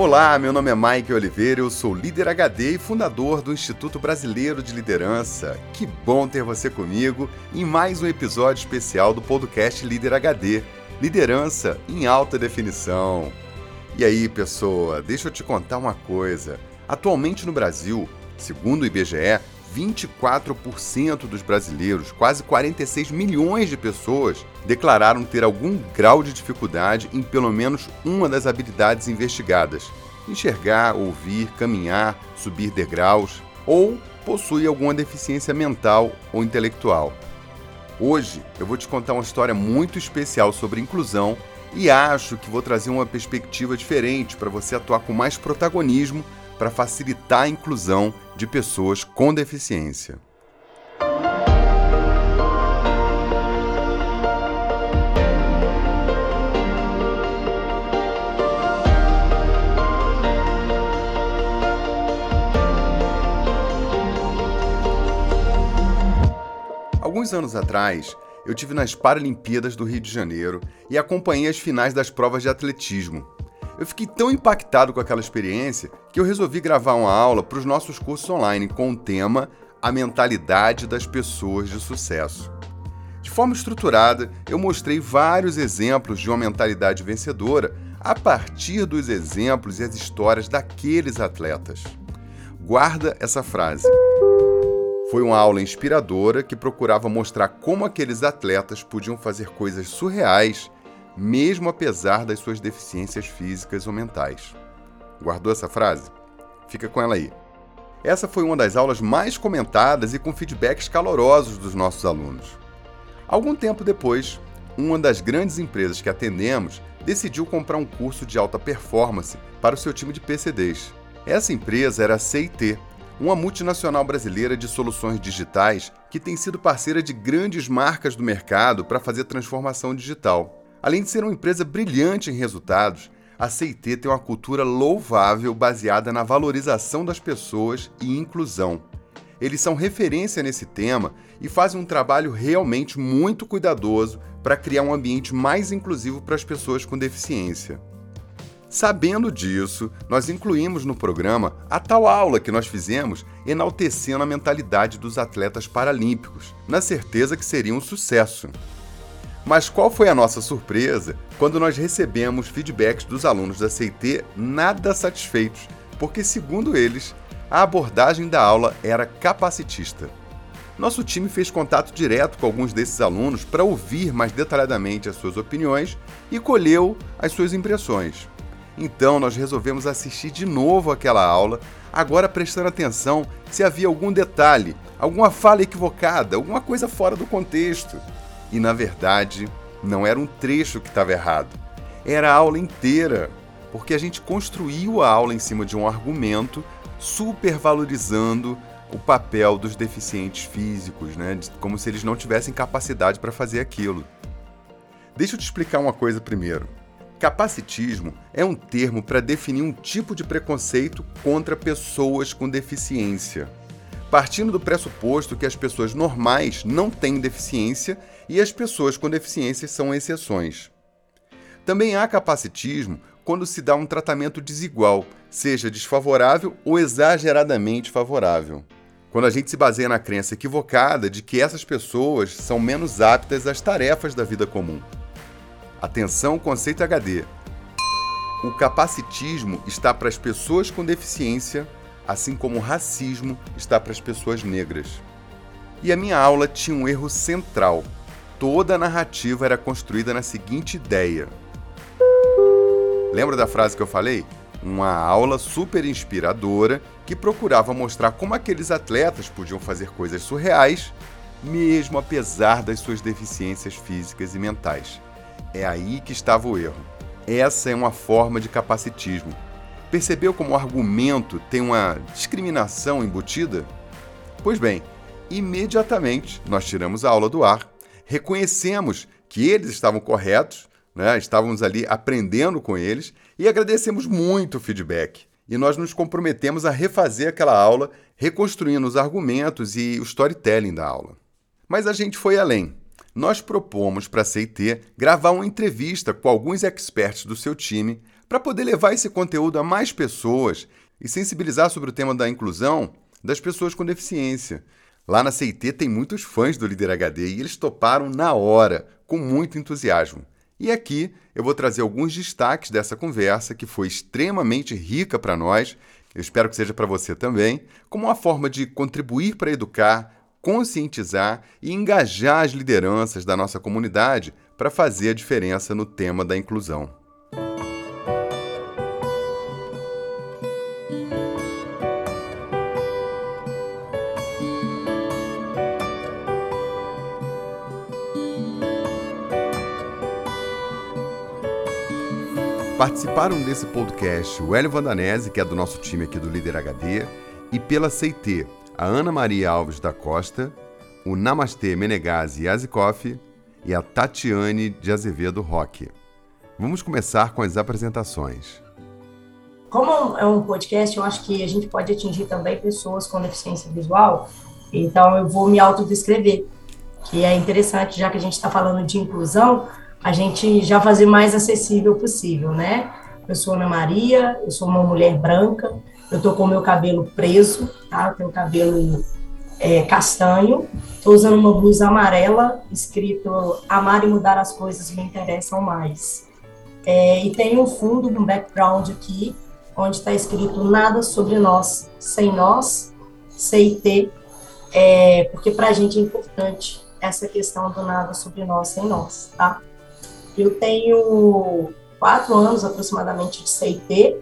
Olá, meu nome é Mike Oliveira, eu sou líder HD e fundador do Instituto Brasileiro de Liderança. Que bom ter você comigo em mais um episódio especial do podcast Líder HD Liderança em Alta Definição. E aí, pessoa, deixa eu te contar uma coisa. Atualmente no Brasil, segundo o IBGE, 24% dos brasileiros, quase 46 milhões de pessoas, declararam ter algum grau de dificuldade em pelo menos uma das habilidades investigadas: enxergar, ouvir, caminhar, subir degraus, ou possui alguma deficiência mental ou intelectual. Hoje eu vou te contar uma história muito especial sobre inclusão e acho que vou trazer uma perspectiva diferente para você atuar com mais protagonismo para facilitar a inclusão de pessoas com deficiência. Alguns anos atrás, eu tive nas Paralimpíadas do Rio de Janeiro e acompanhei as finais das provas de atletismo. Eu fiquei tão impactado com aquela experiência que eu resolvi gravar uma aula para os nossos cursos online com o tema A Mentalidade das Pessoas de Sucesso. De forma estruturada, eu mostrei vários exemplos de uma mentalidade vencedora a partir dos exemplos e as histórias daqueles atletas. Guarda essa frase. Foi uma aula inspiradora que procurava mostrar como aqueles atletas podiam fazer coisas surreais mesmo apesar das suas deficiências físicas ou mentais. Guardou essa frase? Fica com ela aí. Essa foi uma das aulas mais comentadas e com feedbacks calorosos dos nossos alunos. Algum tempo depois, uma das grandes empresas que atendemos decidiu comprar um curso de alta performance para o seu time de PCDs. Essa empresa era a CIT, uma multinacional brasileira de soluções digitais que tem sido parceira de grandes marcas do mercado para fazer transformação digital. Além de ser uma empresa brilhante em resultados, a CIT tem uma cultura louvável baseada na valorização das pessoas e inclusão. Eles são referência nesse tema e fazem um trabalho realmente muito cuidadoso para criar um ambiente mais inclusivo para as pessoas com deficiência. Sabendo disso, nós incluímos no programa a tal aula que nós fizemos enaltecendo a mentalidade dos atletas paralímpicos, na certeza que seria um sucesso. Mas qual foi a nossa surpresa quando nós recebemos feedbacks dos alunos da CIT nada satisfeitos, porque, segundo eles, a abordagem da aula era capacitista. Nosso time fez contato direto com alguns desses alunos para ouvir mais detalhadamente as suas opiniões e colheu as suas impressões. Então, nós resolvemos assistir de novo aquela aula, agora prestando atenção se havia algum detalhe, alguma fala equivocada, alguma coisa fora do contexto. E na verdade, não era um trecho que estava errado, era a aula inteira, porque a gente construiu a aula em cima de um argumento supervalorizando o papel dos deficientes físicos, né? como se eles não tivessem capacidade para fazer aquilo. Deixa eu te explicar uma coisa primeiro. Capacitismo é um termo para definir um tipo de preconceito contra pessoas com deficiência partindo do pressuposto que as pessoas normais não têm deficiência e as pessoas com deficiência são exceções. Também há capacitismo quando se dá um tratamento desigual, seja desfavorável ou exageradamente favorável. Quando a gente se baseia na crença equivocada de que essas pessoas são menos aptas às tarefas da vida comum. Atenção, conceito HD. O capacitismo está para as pessoas com deficiência assim como o racismo está para as pessoas negras. E a minha aula tinha um erro central. Toda a narrativa era construída na seguinte ideia. Lembra da frase que eu falei? Uma aula super inspiradora que procurava mostrar como aqueles atletas podiam fazer coisas surreais, mesmo apesar das suas deficiências físicas e mentais. É aí que estava o erro. Essa é uma forma de capacitismo Percebeu como o argumento tem uma discriminação embutida? Pois bem, imediatamente nós tiramos a aula do ar, reconhecemos que eles estavam corretos, né? estávamos ali aprendendo com eles e agradecemos muito o feedback. E nós nos comprometemos a refazer aquela aula, reconstruindo os argumentos e o storytelling da aula. Mas a gente foi além. Nós propomos para a CIT gravar uma entrevista com alguns experts do seu time para poder levar esse conteúdo a mais pessoas e sensibilizar sobre o tema da inclusão das pessoas com deficiência. Lá na CIT tem muitos fãs do Líder HD e eles toparam na hora, com muito entusiasmo. E aqui eu vou trazer alguns destaques dessa conversa que foi extremamente rica para nós, eu espero que seja para você também, como uma forma de contribuir para educar, conscientizar e engajar as lideranças da nossa comunidade para fazer a diferença no tema da inclusão. Participaram desse podcast o Hélio Vandanese, que é do nosso time aqui do Líder HD, e pela CIT, a Ana Maria Alves da Costa, o Namastê Menegazzi Yazikoff e a Tatiane de Azevedo Roque. Vamos começar com as apresentações. Como é um podcast, eu acho que a gente pode atingir também pessoas com deficiência visual, então eu vou me autodescrever, que é interessante, já que a gente está falando de inclusão, a gente já fazer mais acessível possível, né? Eu sou Ana Maria, eu sou uma mulher branca, eu tô com meu cabelo preso, tá? Eu tenho cabelo é, castanho, tô usando uma blusa amarela, escrito Amar e Mudar as Coisas Me Interessam Mais. É, e tem um fundo, um background aqui, onde está escrito Nada sobre nós, sem nós, CIT, é, porque para a gente é importante essa questão do nada sobre nós, sem nós, tá? Eu tenho quatro anos aproximadamente de CIT,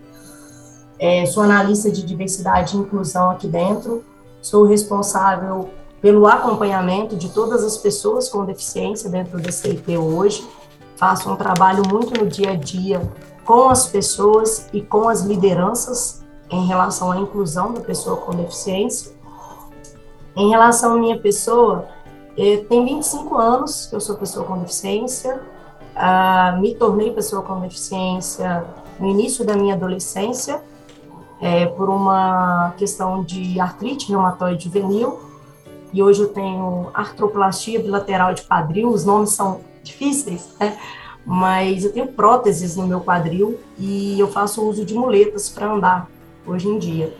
é, sou analista de diversidade e inclusão aqui dentro, sou responsável pelo acompanhamento de todas as pessoas com deficiência dentro do CIT hoje, faço um trabalho muito no dia a dia com as pessoas e com as lideranças em relação à inclusão da pessoa com deficiência. Em relação à minha pessoa, eh, tem 25 anos que eu sou pessoa com deficiência, ah, me tornei pessoa com deficiência no início da minha adolescência, é, por uma questão de artrite reumatoide juvenil, e hoje eu tenho artroplastia bilateral de quadril, os nomes são difíceis, né? mas eu tenho próteses no meu quadril e eu faço uso de muletas para andar hoje em dia.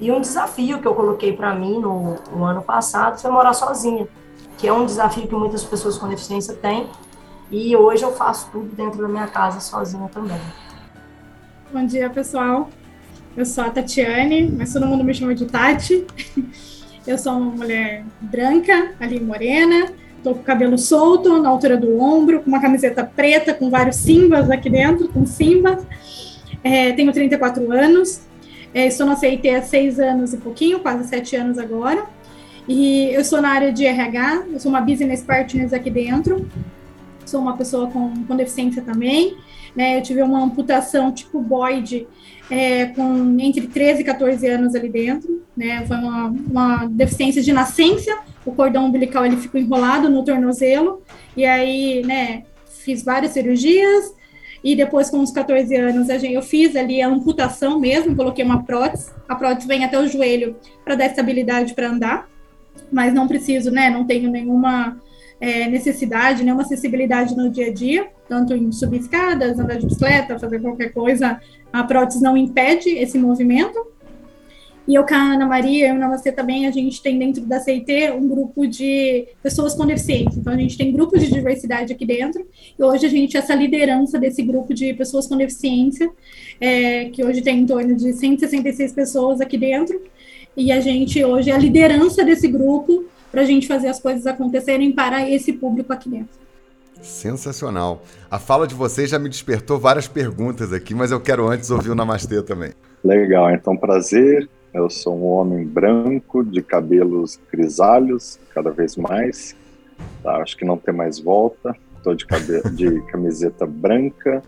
E um desafio que eu coloquei para mim no, no, ano passado foi morar sozinha, que é um desafio que muitas pessoas com deficiência têm, e hoje eu faço tudo dentro da minha casa sozinha também. Bom dia, pessoal. Eu sou a Tatiane, mas todo mundo me chama de Tati. Eu sou uma mulher branca, ali morena, tô com o cabelo solto, na altura do ombro, com uma camiseta preta com vários simbas aqui dentro, com simbas. É, tenho 34 anos, é, estou na CIT há seis anos e pouquinho, quase sete anos agora. E eu sou na área de RH, eu sou uma business partner aqui dentro sou uma pessoa com, com deficiência também, né? Eu tive uma amputação tipo Boyd é, com entre 13 e 14 anos ali dentro, né? Foi uma, uma deficiência de nascença, o cordão umbilical ele ficou enrolado no tornozelo, e aí, né, fiz várias cirurgias, e depois, com uns 14 anos, eu fiz ali a amputação mesmo, coloquei uma prótese. A prótese vem até o joelho para dar estabilidade para andar, mas não preciso, né? Não tenho nenhuma é, necessidade, nenhuma acessibilidade no dia a dia, tanto em subir escadas, andar de bicicleta, fazer qualquer coisa, a prótese não impede esse movimento. E eu com a Ana Maria, e você também, a gente tem dentro da CIT um grupo de pessoas com deficiência. Então, a gente tem grupos de diversidade aqui dentro. E hoje a gente, essa liderança desse grupo de pessoas com deficiência, é, que hoje tem em torno de 166 pessoas aqui dentro. E a gente hoje é a liderança desse grupo para a gente fazer as coisas acontecerem para esse público aqui dentro. Sensacional. A fala de vocês já me despertou várias perguntas aqui, mas eu quero antes ouvir o Namastê também. Legal, então prazer. Eu sou um homem branco, de cabelos grisalhos, cada vez mais. Tá, acho que não tem mais volta. Estou de, de camiseta branca.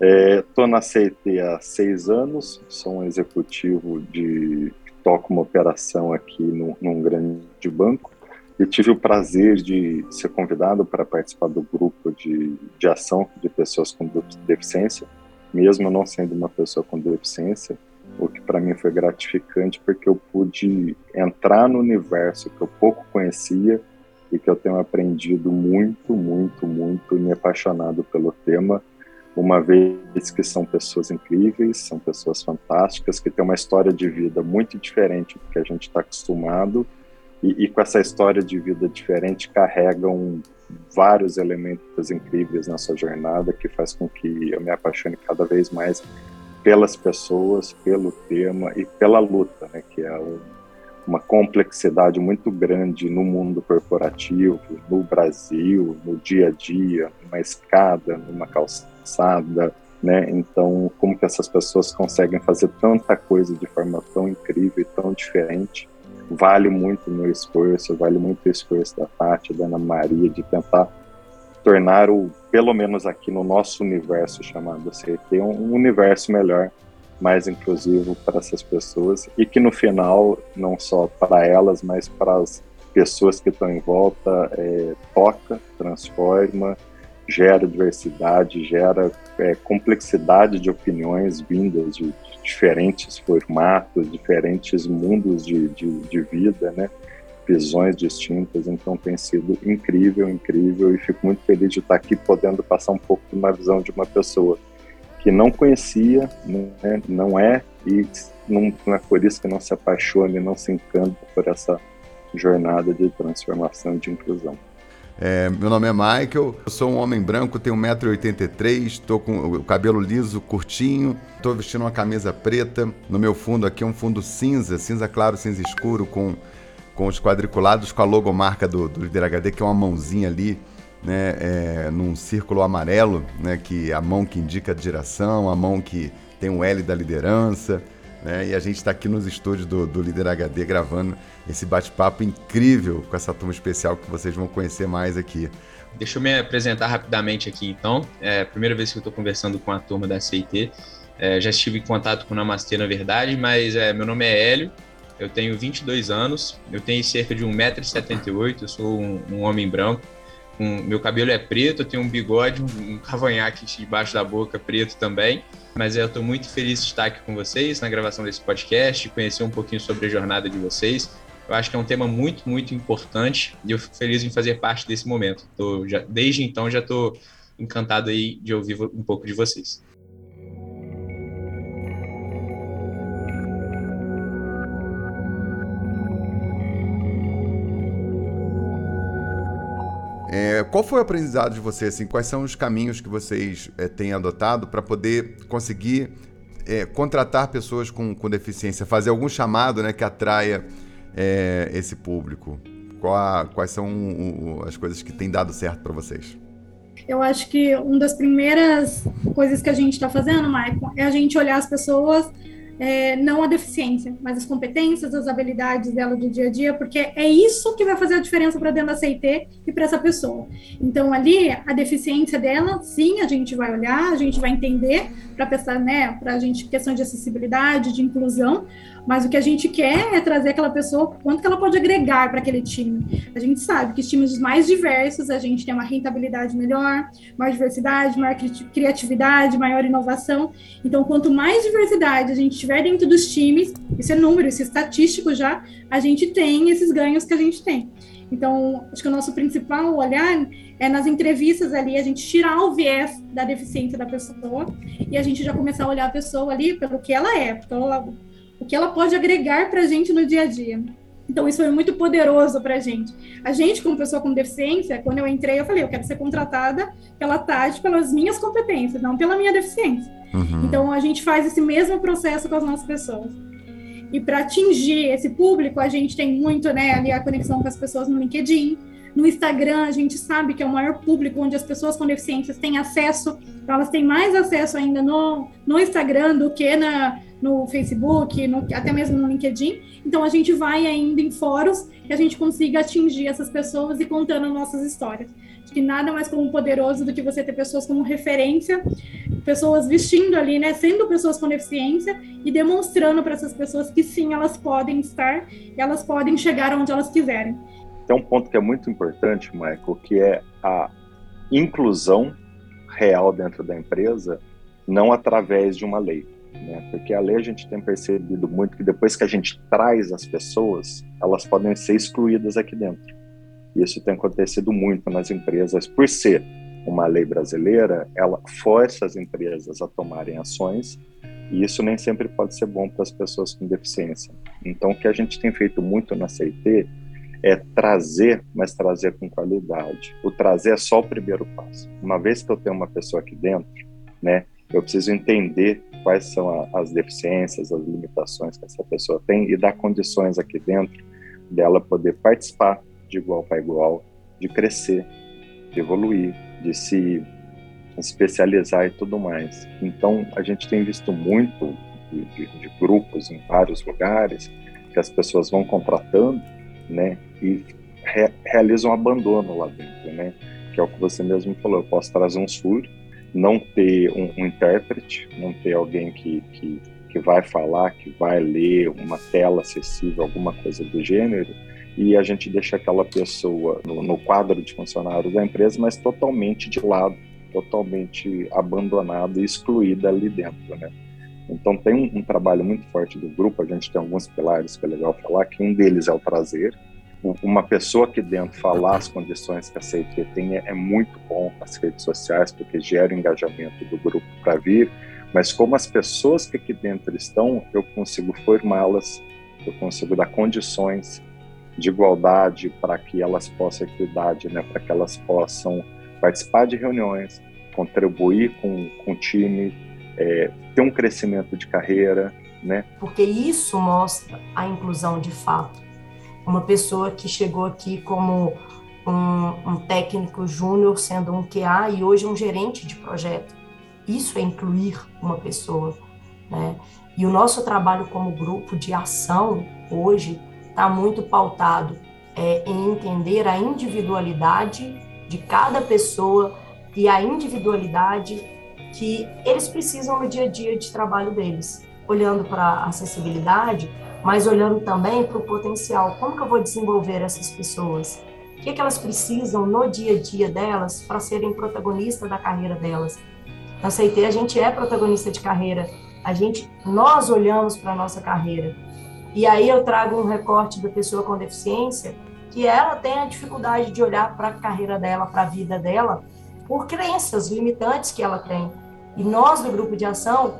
Estou é, na CIT há seis anos. Sou um executivo de toco uma operação aqui no, num grande banco. Eu tive o prazer de ser convidado para participar do grupo de, de ação de pessoas com deficiência, mesmo não sendo uma pessoa com deficiência, o que para mim foi gratificante porque eu pude entrar no universo que eu pouco conhecia e que eu tenho aprendido muito, muito, muito e me apaixonado pelo tema uma vez que são pessoas incríveis, são pessoas fantásticas, que têm uma história de vida muito diferente do que a gente está acostumado, e, e, com essa história de vida diferente carregam vários elementos incríveis nessa jornada que faz com que eu me apaixone cada vez mais pelas pessoas, pelo tema e pela luta, né, que é um, uma complexidade muito grande no mundo corporativo, no Brasil, no dia a dia, numa escada, numa calçada, né? Então, como que essas pessoas conseguem fazer tanta coisa de forma tão incrível e tão diferente? Vale muito o meu esforço, vale muito o esforço da Tati, da Ana Maria, de tentar tornar o, pelo menos aqui no nosso universo chamado CT, um universo melhor mais inclusivo para essas pessoas e que no final, não só para elas, mas para as pessoas que estão em volta, é, toca, transforma, gera diversidade, gera é, complexidade de opiniões vindas de, diferentes formatos, diferentes mundos de, de, de vida, né? visões distintas, então tem sido incrível, incrível e fico muito feliz de estar aqui podendo passar um pouco de uma visão de uma pessoa que não conhecia, né, não é, e não, não, é por isso que não se apaixona e não se encanta por essa jornada de transformação de inclusão. É, meu nome é Michael, eu sou um homem branco, tenho 1,83m, estou com o cabelo liso, curtinho, estou vestindo uma camisa preta. No meu fundo aqui é um fundo cinza, cinza claro, cinza escuro, com, com os quadriculados, com a logomarca do, do Líder HD, que é uma mãozinha ali né, é, num círculo amarelo, né, que é a mão que indica a direção, a mão que tem o L da liderança. Né, e a gente está aqui nos estúdios do, do Líder HD gravando esse bate-papo incrível com essa turma especial que vocês vão conhecer mais aqui. Deixa eu me apresentar rapidamente aqui, então. É a primeira vez que eu estou conversando com a turma da CIT. É, já estive em contato com o Namastê, na verdade, mas é, meu nome é Hélio, eu tenho 22 anos, eu tenho cerca de 1,78m, eu sou um, um homem branco, um, meu cabelo é preto, eu tenho um bigode, um cavanhaque debaixo da boca preto também. Mas eu estou muito feliz de estar aqui com vocês na gravação desse podcast, conhecer um pouquinho sobre a jornada de vocês. Eu acho que é um tema muito, muito importante e eu fico feliz em fazer parte desse momento. Tô, já, desde então já estou encantado aí de ouvir um pouco de vocês. É, qual foi o aprendizado de vocês? Assim, quais são os caminhos que vocês é, têm adotado para poder conseguir é, contratar pessoas com, com, deficiência, fazer algum chamado né, que atraia é, esse público? A, quais são o, o, as coisas que têm dado certo para vocês? Eu acho que uma das primeiras coisas que a gente está fazendo, Maicon, é a gente olhar as pessoas é, não a deficiência, mas as competências, as habilidades dela do dia a dia, porque é isso que vai fazer a diferença para dentro da CIT e para essa pessoa. Então, ali, a deficiência dela, sim, a gente vai olhar, a gente vai entender, para pensar, né, para a gente, questão de acessibilidade, de inclusão, mas o que a gente quer é trazer aquela pessoa, quanto que ela pode agregar para aquele time. A gente sabe que os times mais diversos, a gente tem uma rentabilidade melhor, maior diversidade, maior criatividade, maior inovação. Então, quanto mais diversidade a gente tiver dentro dos times, isso é número, isso é estatístico já, a gente tem esses ganhos que a gente tem. Então, acho que o nosso principal olhar é nas entrevistas ali, a gente tirar o viés da deficiência da pessoa e a gente já começar a olhar a pessoa ali pelo que ela é, pelo, o que ela pode agregar para a gente no dia a dia. Então, isso foi muito poderoso para a gente. A gente, como pessoa com deficiência, quando eu entrei, eu falei, eu quero ser contratada pela Tati pelas minhas competências, não pela minha deficiência. Uhum. Então, a gente faz esse mesmo processo com as nossas pessoas. E para atingir esse público, a gente tem muito, né, ali a conexão com as pessoas no LinkedIn. No Instagram, a gente sabe que é o maior público onde as pessoas com deficiências têm acesso, então elas têm mais acesso ainda no, no Instagram do que na, no Facebook, no, até mesmo no LinkedIn. Então a gente vai ainda em fóruns que a gente consiga atingir essas pessoas e contando nossas histórias. Acho que nada mais como poderoso do que você ter pessoas como referência, pessoas vestindo ali, né, sendo pessoas com deficiência e demonstrando para essas pessoas que sim, elas podem estar, elas podem chegar onde elas quiserem. Tem um ponto que é muito importante, Michael, que é a inclusão real dentro da empresa, não através de uma lei né? Porque a lei a gente tem percebido muito que depois que a gente traz as pessoas, elas podem ser excluídas aqui dentro. Isso tem acontecido muito nas empresas por ser uma lei brasileira, ela força as empresas a tomarem ações e isso nem sempre pode ser bom para as pessoas com deficiência. Então, o que a gente tem feito muito na CIT é trazer, mas trazer com qualidade. O trazer é só o primeiro passo. Uma vez que eu tenho uma pessoa aqui dentro, né, eu preciso entender quais são as deficiências, as limitações que essa pessoa tem e dar condições aqui dentro dela poder participar de igual para igual, de crescer, de evoluir, de se especializar e tudo mais. Então, a gente tem visto muito de, de, de grupos em vários lugares que as pessoas vão contratando, né, e re, realizam um abandono lá dentro, né, que é o que você mesmo falou. Eu posso trazer um surdo, não ter um, um intérprete, não ter alguém que, que, que vai falar, que vai ler uma tela acessível, alguma coisa do gênero, e a gente deixa aquela pessoa no, no quadro de funcionários da empresa, mas totalmente de lado totalmente abandonada e excluída ali dentro, né? Então tem um, um, trabalho muito forte do grupo, a gente tem alguns pilares que é legal falar, que um deles é o prazer. Uma pessoa aqui dentro falar as condições que a CIT tem é, é muito bom nas redes sociais, porque gera o engajamento do grupo para vir, mas como as pessoas que aqui dentro estão, eu consigo formá-las, eu consigo dar condições de igualdade para que elas possam equidade, né, para que elas possam participar de reuniões, contribuir com, com o time, é, ter um crescimento de carreira, né? Porque isso mostra a inclusão de fato. Uma pessoa que chegou aqui como um, um técnico júnior, sendo um QA e hoje um gerente de projeto. Isso é incluir uma pessoa, né? E o nosso trabalho como grupo de ação hoje está muito pautado é, em entender a individualidade de cada pessoa e a individualidade que eles precisam no dia a dia de trabalho deles, olhando para acessibilidade, mas olhando também para o potencial. Como que eu vou desenvolver essas pessoas? O que, é que elas precisam no dia a dia delas para serem protagonistas da carreira delas? Na CIT a gente é protagonista de carreira, a gente, nós olhamos para a nossa carreira. E aí eu trago um recorte da pessoa com deficiência, que ela tem a dificuldade de olhar para a carreira dela, para a vida dela, por crenças limitantes que ela tem. E nós, do grupo de ação,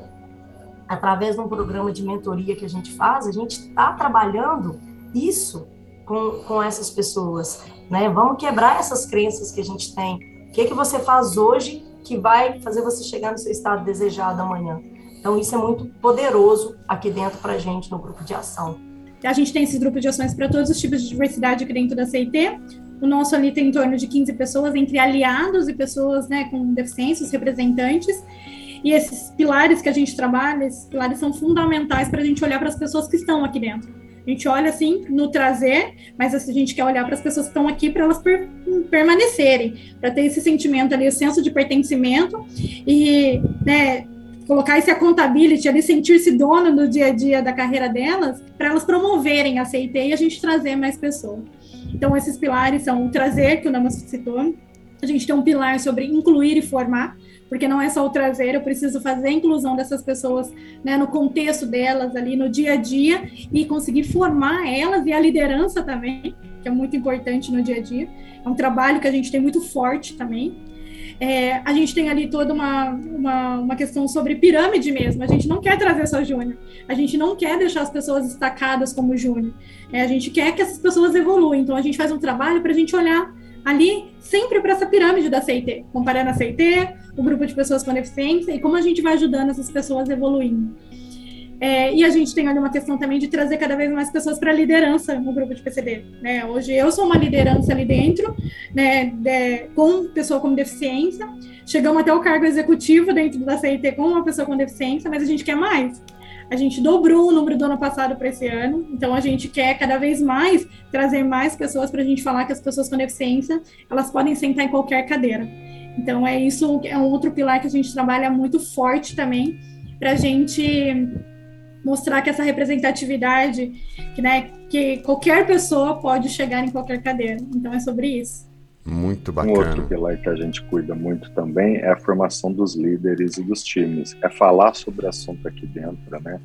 através de um programa de mentoria que a gente faz, a gente está trabalhando isso com, com essas pessoas. Né? Vamos quebrar essas crenças que a gente tem. O que, é que você faz hoje que vai fazer você chegar no seu estado desejado amanhã? Então, isso é muito poderoso aqui dentro para a gente no grupo de ação. A gente tem esse grupo de ações para todos os tipos de diversidade aqui dentro da CIT. O nosso ali tem em torno de 15 pessoas, entre aliados e pessoas né, com deficiências, representantes. E esses pilares que a gente trabalha, esses pilares são fundamentais para a gente olhar para as pessoas que estão aqui dentro. A gente olha assim no trazer, mas a gente quer olhar para as pessoas que estão aqui para elas per permanecerem, para ter esse sentimento ali, o senso de pertencimento e né, colocar esse accountability ali, sentir-se dono do dia a dia da carreira delas, para elas promoverem a CIT e a gente trazer mais pessoas. Então, esses pilares são o trazer, que o Namas citou, a gente tem um pilar sobre incluir e formar, porque não é só o trazer, eu preciso fazer a inclusão dessas pessoas né, no contexto delas, ali no dia a dia, e conseguir formar elas e a liderança também, que é muito importante no dia a dia. É um trabalho que a gente tem muito forte também. É, a gente tem ali toda uma, uma, uma, questão sobre pirâmide mesmo. A gente não quer trazer só júnior. A gente não quer deixar as pessoas destacadas como júnior. É, a gente quer que essas pessoas evoluam. Então, a gente faz um trabalho para a gente olhar ali sempre para essa pirâmide da CIT, comparando a CIT, o grupo de pessoas com deficiência e como a gente vai ajudando essas pessoas evoluindo. É, e a gente tem ali uma questão também de trazer cada vez mais pessoas para a liderança no grupo de PCD. Né? Hoje eu sou uma liderança ali dentro, né, de, com pessoa com deficiência. Chegamos até o cargo executivo dentro da CIT com uma pessoa com deficiência, mas a gente quer mais. A gente dobrou o número do ano passado para esse ano, então a gente quer cada vez mais trazer mais pessoas para a gente falar que as pessoas com deficiência elas podem sentar em qualquer cadeira. Então é isso, é um outro pilar que a gente trabalha muito forte também para a gente mostrar que essa representatividade, que, né, que qualquer pessoa pode chegar em qualquer cadeira. Então é sobre isso. Muito bacana. Um outro pilar que a gente cuida muito também é a formação dos líderes e dos times. É falar sobre o assunto aqui dentro, né?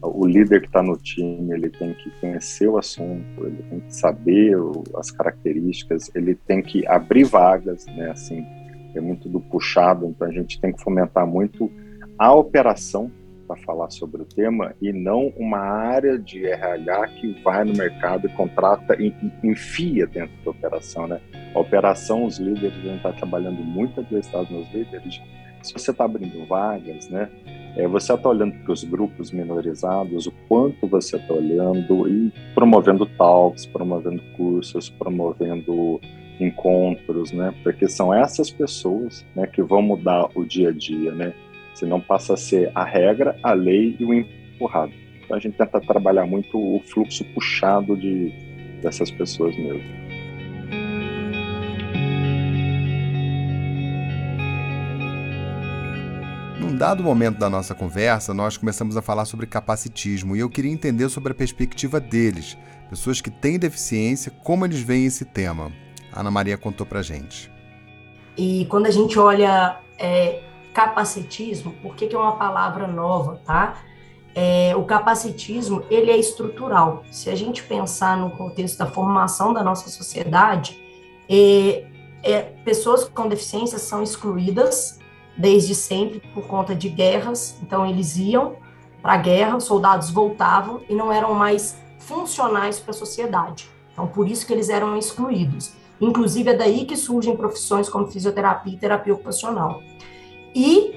O líder que está no time, ele tem que conhecer o assunto, ele tem que saber as características, ele tem que abrir vagas, né? Assim, é muito do puxado, então a gente tem que fomentar muito a operação para falar sobre o tema e não uma área de RH que vai no mercado e contrata enfia dentro da operação, né? A operação, os líderes, a gente está trabalhando muito adversidade nos líderes. Se você está abrindo vagas, né? É, você está olhando para os grupos minorizados, o quanto você está olhando e promovendo talks, promovendo cursos, promovendo encontros, né? Porque são essas pessoas, né, que vão mudar o dia a dia, né? Senão passa a ser a regra, a lei e o empurrado. Então a gente tenta trabalhar muito o fluxo puxado de dessas pessoas mesmo. Num dado momento da nossa conversa, nós começamos a falar sobre capacitismo e eu queria entender sobre a perspectiva deles, pessoas que têm deficiência, como eles veem esse tema. A Ana Maria contou pra gente. E quando a gente olha é, capacitismo, por que, que é uma palavra nova, tá? É, o capacitismo, ele é estrutural. Se a gente pensar no contexto da formação da nossa sociedade, é, é pessoas com deficiência são excluídas desde sempre por conta de guerras. Então, eles iam para a guerra, os soldados voltavam e não eram mais funcionais para a sociedade. Então, por isso que eles eram excluídos. Inclusive, é daí que surgem profissões como fisioterapia e terapia ocupacional. E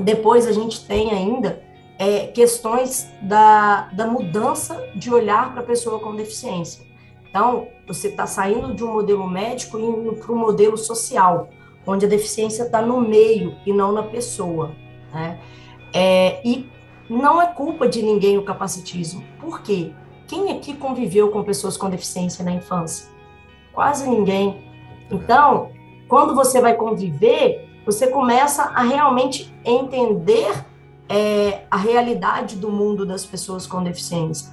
depois a gente tem ainda é, questões da, da mudança de olhar para a pessoa com deficiência. Então, você está saindo de um modelo médico e indo para um modelo social onde a deficiência está no meio e não na pessoa. Né? É, e não é culpa de ninguém o capacitismo. Por quê? Quem aqui conviveu com pessoas com deficiência na infância? Quase ninguém. Então, quando você vai conviver, você começa a realmente entender é, a realidade do mundo das pessoas com deficiência.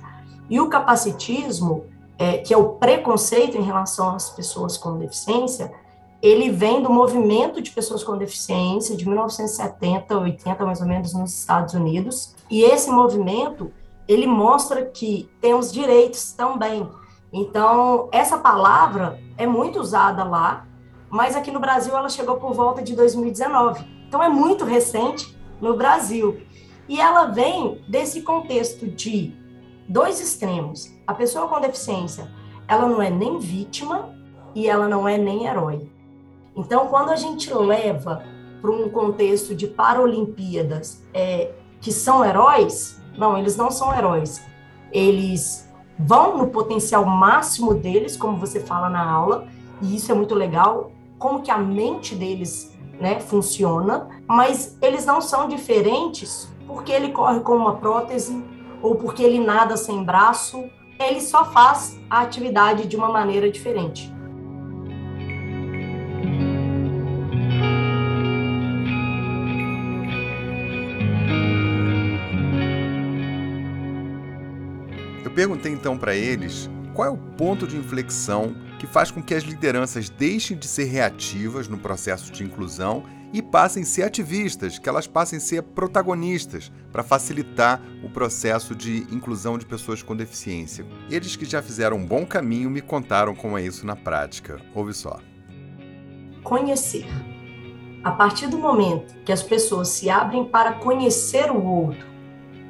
E o capacitismo, é, que é o preconceito em relação às pessoas com deficiência, ele vem do movimento de pessoas com deficiência de 1970, 80 mais ou menos nos Estados Unidos. E esse movimento, ele mostra que temos direitos também. Então, essa palavra é muito usada lá, mas aqui no Brasil ela chegou por volta de 2019. Então é muito recente no Brasil. E ela vem desse contexto de dois extremos. A pessoa com deficiência, ela não é nem vítima e ela não é nem herói. Então, quando a gente leva para um contexto de Paralimpíadas é, que são heróis, não, eles não são heróis. Eles vão no potencial máximo deles, como você fala na aula, e isso é muito legal, como que a mente deles né, funciona, mas eles não são diferentes porque ele corre com uma prótese ou porque ele nada sem braço, ele só faz a atividade de uma maneira diferente. perguntei então para eles qual é o ponto de inflexão que faz com que as lideranças deixem de ser reativas no processo de inclusão e passem a ser ativistas, que elas passem a ser protagonistas para facilitar o processo de inclusão de pessoas com deficiência. Eles que já fizeram um bom caminho me contaram como é isso na prática. Ouve só. Conhecer. A partir do momento que as pessoas se abrem para conhecer o outro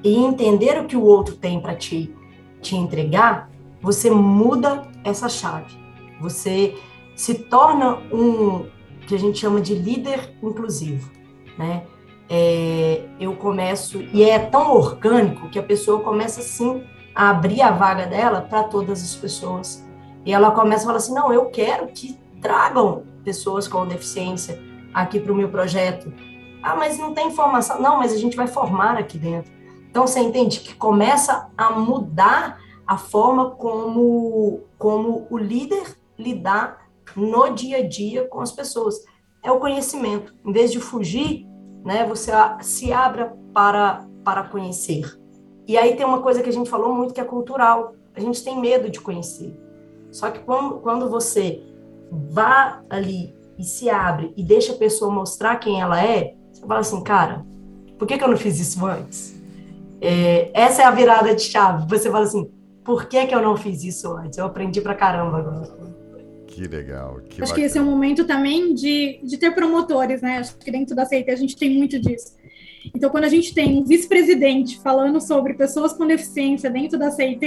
e entender o que o outro tem para ti te entregar, você muda essa chave. Você se torna um que a gente chama de líder inclusivo, né? É, eu começo e é tão orgânico que a pessoa começa assim a abrir a vaga dela para todas as pessoas e ela começa a falar assim, não, eu quero que tragam pessoas com deficiência aqui para o meu projeto. Ah, mas não tem informação. Não, mas a gente vai formar aqui dentro. Então, você entende que começa a mudar a forma como, como o líder lidar no dia a dia com as pessoas. É o conhecimento. Em vez de fugir, né, você se abra para, para conhecer. E aí tem uma coisa que a gente falou muito que é cultural. A gente tem medo de conhecer. Só que quando, quando você vá ali e se abre e deixa a pessoa mostrar quem ela é, você fala assim, cara, por que, que eu não fiz isso antes? É, essa é a virada de chave. Você fala assim, por que, que eu não fiz isso antes? Eu aprendi pra caramba agora. Que legal. Que Acho bacana. que esse é um momento também de, de ter promotores, né? Acho que dentro da CIT a gente tem muito disso. Então, quando a gente tem um vice-presidente falando sobre pessoas com deficiência dentro da CIT,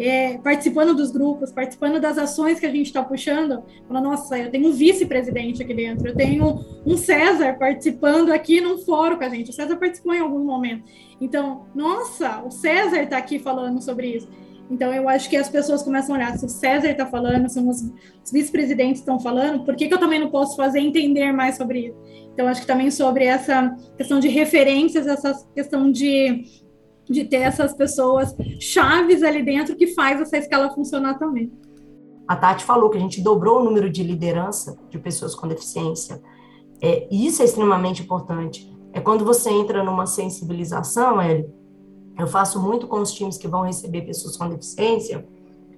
é, participando dos grupos, participando das ações que a gente está puxando, fala, nossa, eu tenho um vice-presidente aqui dentro, eu tenho um César participando aqui num fórum com a gente. O César participou em algum momento. Então, nossa, o César está aqui falando sobre isso. Então, eu acho que as pessoas começam a olhar, se o César está falando, se os, vice-presidentes estão falando, por que, que eu também não posso fazer entender mais sobre isso? Então, acho que também sobre essa questão de referências, essa questão de de ter essas pessoas chaves ali dentro que faz essa escala funcionar também. A Tati falou que a gente dobrou o número de liderança de pessoas com deficiência. É, isso é extremamente importante. É quando você entra numa sensibilização, Hélio, eu faço muito com os times que vão receber pessoas com deficiência,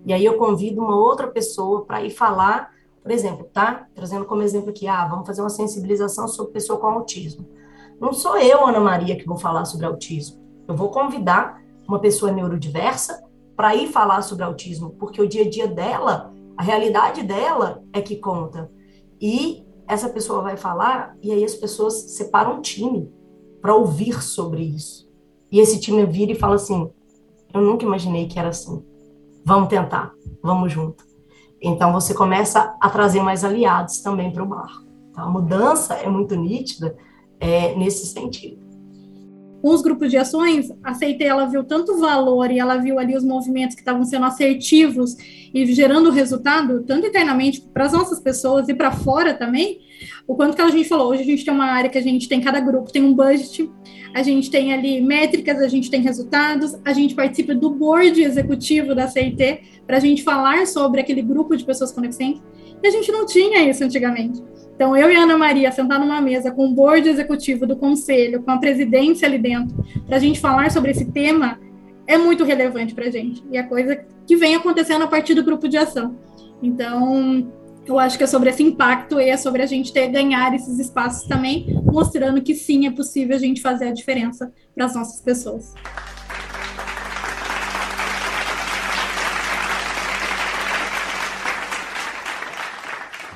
e aí eu convido uma outra pessoa para ir falar, por exemplo, tá? Trazendo como exemplo aqui, ah, vamos fazer uma sensibilização sobre pessoa com autismo. Não sou eu, Ana Maria, que vou falar sobre autismo. Eu vou convidar uma pessoa neurodiversa para ir falar sobre autismo, porque o dia a dia dela, a realidade dela é que conta. E essa pessoa vai falar, e aí as pessoas separam um time para ouvir sobre isso. E esse time vira e fala assim: Eu nunca imaginei que era assim. Vamos tentar, vamos junto. Então você começa a trazer mais aliados também para o bar. Então, a mudança é muito nítida é, nesse sentido com os grupos de ações, a CIT ela viu tanto valor e ela viu ali os movimentos que estavam sendo assertivos e gerando resultado, tanto internamente para as nossas pessoas e para fora também, o quanto que a gente falou, hoje a gente tem uma área que a gente tem, cada grupo tem um budget, a gente tem ali métricas, a gente tem resultados, a gente participa do board executivo da CIT para a gente falar sobre aquele grupo de pessoas com deficiência, e a gente não tinha isso antigamente. Então, eu e Ana Maria sentar numa mesa com o board executivo do conselho, com a presidência ali dentro, para a gente falar sobre esse tema, é muito relevante para a gente. E é coisa que vem acontecendo a partir do grupo de ação. Então, eu acho que é sobre esse impacto e é sobre a gente ter ganhar esses espaços também, mostrando que sim, é possível a gente fazer a diferença para as nossas pessoas.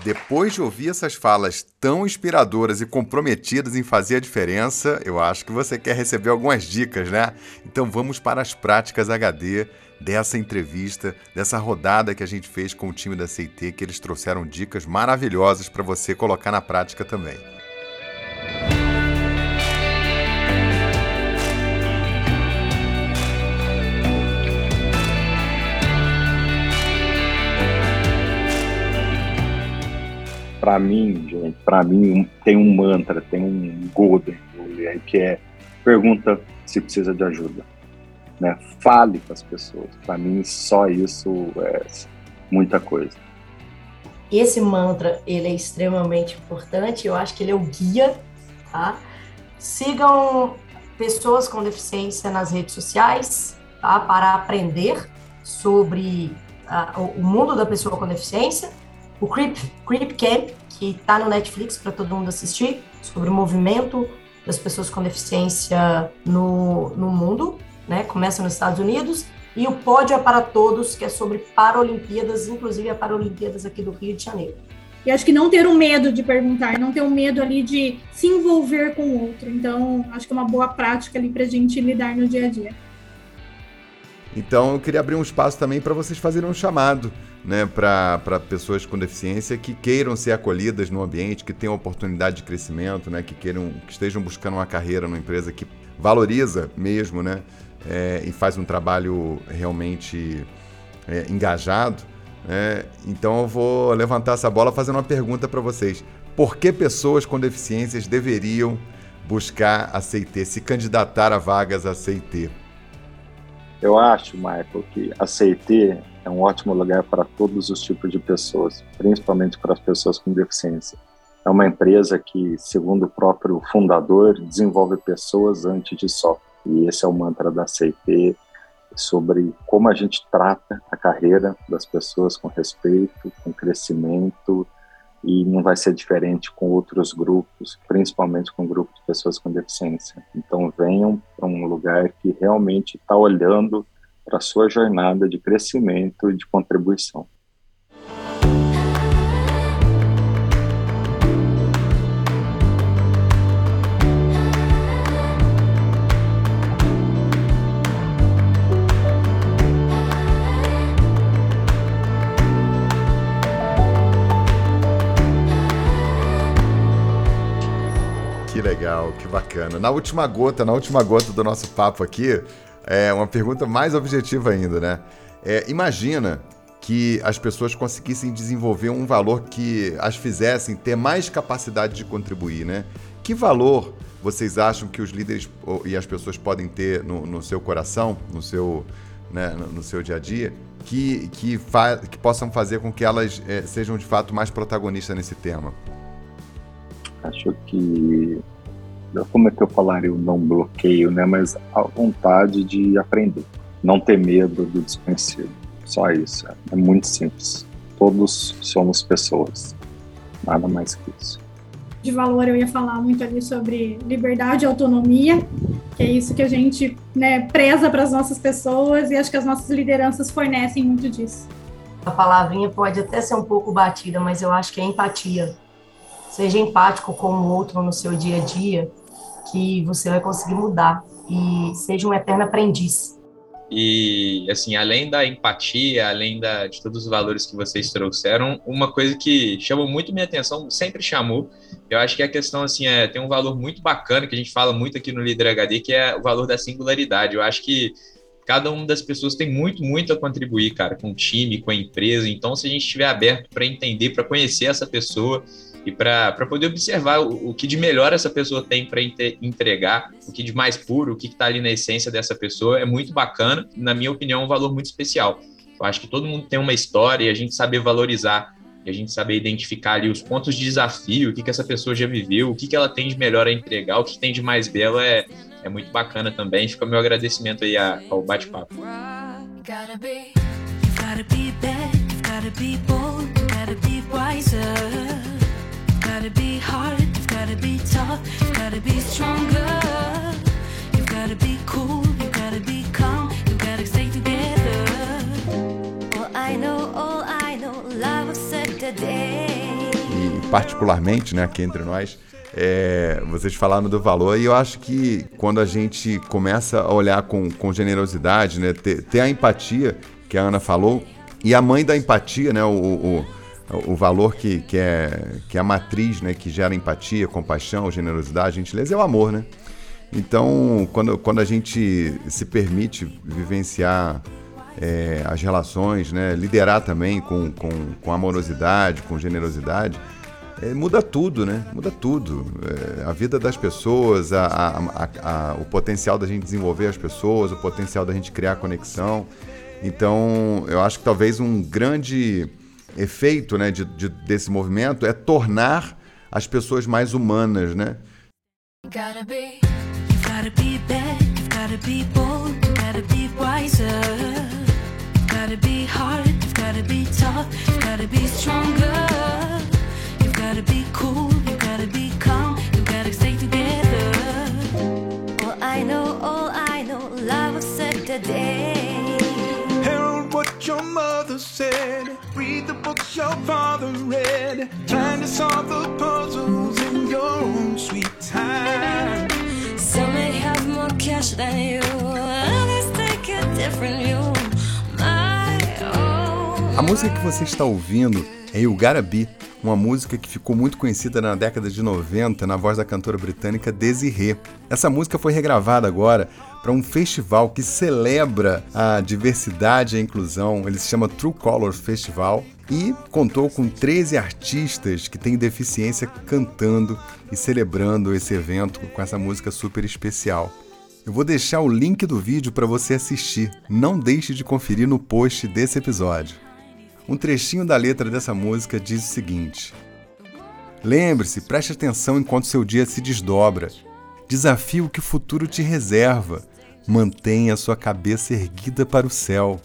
Depois de ouvir essas falas tão inspiradoras e comprometidas em fazer a diferença, eu acho que você quer receber algumas dicas, né? Então vamos para as práticas HD dessa entrevista, dessa rodada que a gente fez com o time da CIT, que eles trouxeram dicas maravilhosas para você colocar na prática também. Para mim, gente, para mim tem um mantra, tem um golden rule que é pergunta se precisa de ajuda, né? Fale com as pessoas. Para mim só isso é muita coisa. Esse mantra ele é extremamente importante. Eu acho que ele é o guia, tá? Sigam pessoas com deficiência nas redes sociais, tá? Para aprender sobre uh, o mundo da pessoa com deficiência o Creep, Creep Camp, que está no Netflix para todo mundo assistir, sobre o movimento das pessoas com deficiência no, no mundo, né? Começa nos Estados Unidos. E o Pódio é para Todos, que é sobre Paralimpíadas, inclusive a Paralimpíadas aqui do Rio de Janeiro. E acho que não ter o medo de perguntar, não ter o medo ali de se envolver com o outro. Então, acho que é uma boa prática ali para a gente lidar no dia a dia. Então, eu queria abrir um espaço também para vocês fazerem um chamado né, para pessoas com deficiência que queiram ser acolhidas no ambiente, que tenham oportunidade de crescimento, né, que queiram, que estejam buscando uma carreira numa empresa que valoriza mesmo, né, é, e faz um trabalho realmente é, engajado. Né? Então eu vou levantar essa bola fazendo uma pergunta para vocês: por que pessoas com deficiências deveriam buscar a CIT, se candidatar a vagas a CIT? Eu acho, Michael, que a CIT é um ótimo lugar para todos os tipos de pessoas, principalmente para as pessoas com deficiência. É uma empresa que, segundo o próprio fundador, desenvolve pessoas antes de software. E esse é o mantra da CIT sobre como a gente trata a carreira das pessoas com respeito, com crescimento, e não vai ser diferente com outros grupos, principalmente com grupos de pessoas com deficiência. Então venham para um lugar que realmente está olhando para a sua jornada de crescimento e de contribuição. Bacana. Na última gota, na última gota do nosso papo aqui, é uma pergunta mais objetiva ainda, né? É, imagina que as pessoas conseguissem desenvolver um valor que as fizessem ter mais capacidade de contribuir, né? Que valor vocês acham que os líderes e as pessoas podem ter no, no seu coração, no seu, né, no seu dia a dia, que, que, que possam fazer com que elas é, sejam de fato mais protagonistas nesse tema? Acho que como é que eu falaria o não bloqueio, né? Mas a vontade de aprender, não ter medo do desconhecido. Só isso. É muito simples. Todos somos pessoas. Nada mais que isso. De valor, eu ia falar muito ali sobre liberdade e autonomia, que é isso que a gente né, preza para as nossas pessoas e acho que as nossas lideranças fornecem muito disso. A palavrinha pode até ser um pouco batida, mas eu acho que é empatia. Seja empático com o outro no seu dia a dia, que você vai conseguir mudar e seja um eterno aprendiz. E, assim, além da empatia, além da, de todos os valores que vocês trouxeram, uma coisa que chamou muito minha atenção, sempre chamou, eu acho que a questão, assim, é, tem um valor muito bacana, que a gente fala muito aqui no Líder HD, que é o valor da singularidade. Eu acho que cada uma das pessoas tem muito, muito a contribuir, cara, com o time, com a empresa. Então, se a gente estiver aberto para entender, para conhecer essa pessoa, e para poder observar o, o, que de melhor essa pessoa tem para entregar, o que de mais puro, o que está ali na essência dessa pessoa, é muito bacana. Na minha opinião, é um valor muito especial. Eu acho que todo mundo tem uma história e a gente saber valorizar, e a gente saber identificar ali os pontos de desafio, o que, que essa pessoa já viveu, o que, que ela tem de melhor a entregar, o que tem de mais belo é, é muito bacana também. Fica meu agradecimento aí ao bate-papo. Gotta be bold, gotta be wiser. Gotta be hard, you've gotta be tough, you've gotta be stronger. You've gotta be cool, you've gotta be calm, you've gotta stay together. I know, all I know, love. E particularmente, né, aqui entre nós, é, vocês falaram do valor e eu acho que quando a gente começa a olhar com, com generosidade, né, ter, ter a empatia que a Ana falou, e a mãe da empatia, né, o, o o valor que, que, é, que é a matriz, né, que gera empatia, compaixão, generosidade, gentileza, é o amor, né? Então, quando, quando a gente se permite vivenciar é, as relações, né, liderar também com, com, com amorosidade, com generosidade, é, muda tudo, né? Muda tudo. É, a vida das pessoas, a, a, a, o potencial da gente desenvolver as pessoas, o potencial da gente criar conexão. Então, eu acho que talvez um grande efeito né, de, de, desse movimento é tornar as pessoas mais humanas, né? I know, all I know, love said today. what your mother said. Your father. Trying to solve the puzzles in your own sweet time. Some may have more cash than you, others take a different view. A música que você está ouvindo é You Gotta Be, uma música que ficou muito conhecida na década de 90 na voz da cantora britânica Desiree. Essa música foi regravada agora para um festival que celebra a diversidade e a inclusão. Ele se chama True Colors Festival e contou com 13 artistas que têm deficiência cantando e celebrando esse evento com essa música super especial. Eu vou deixar o link do vídeo para você assistir. Não deixe de conferir no post desse episódio. Um trechinho da letra dessa música diz o seguinte: Lembre-se, preste atenção enquanto seu dia se desdobra. Desafie o que o futuro te reserva. Mantenha sua cabeça erguida para o céu.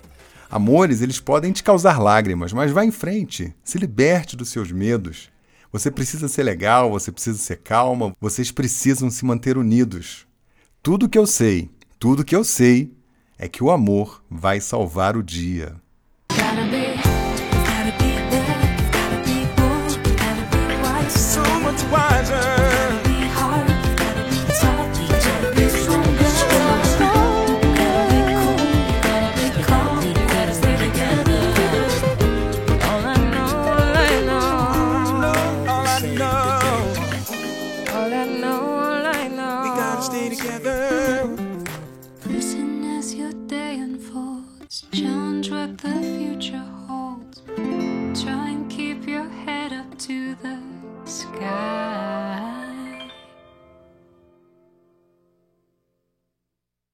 Amores, eles podem te causar lágrimas, mas vá em frente. Se liberte dos seus medos. Você precisa ser legal, você precisa ser calma, vocês precisam se manter unidos. Tudo que eu sei, tudo que eu sei é que o amor vai salvar o dia.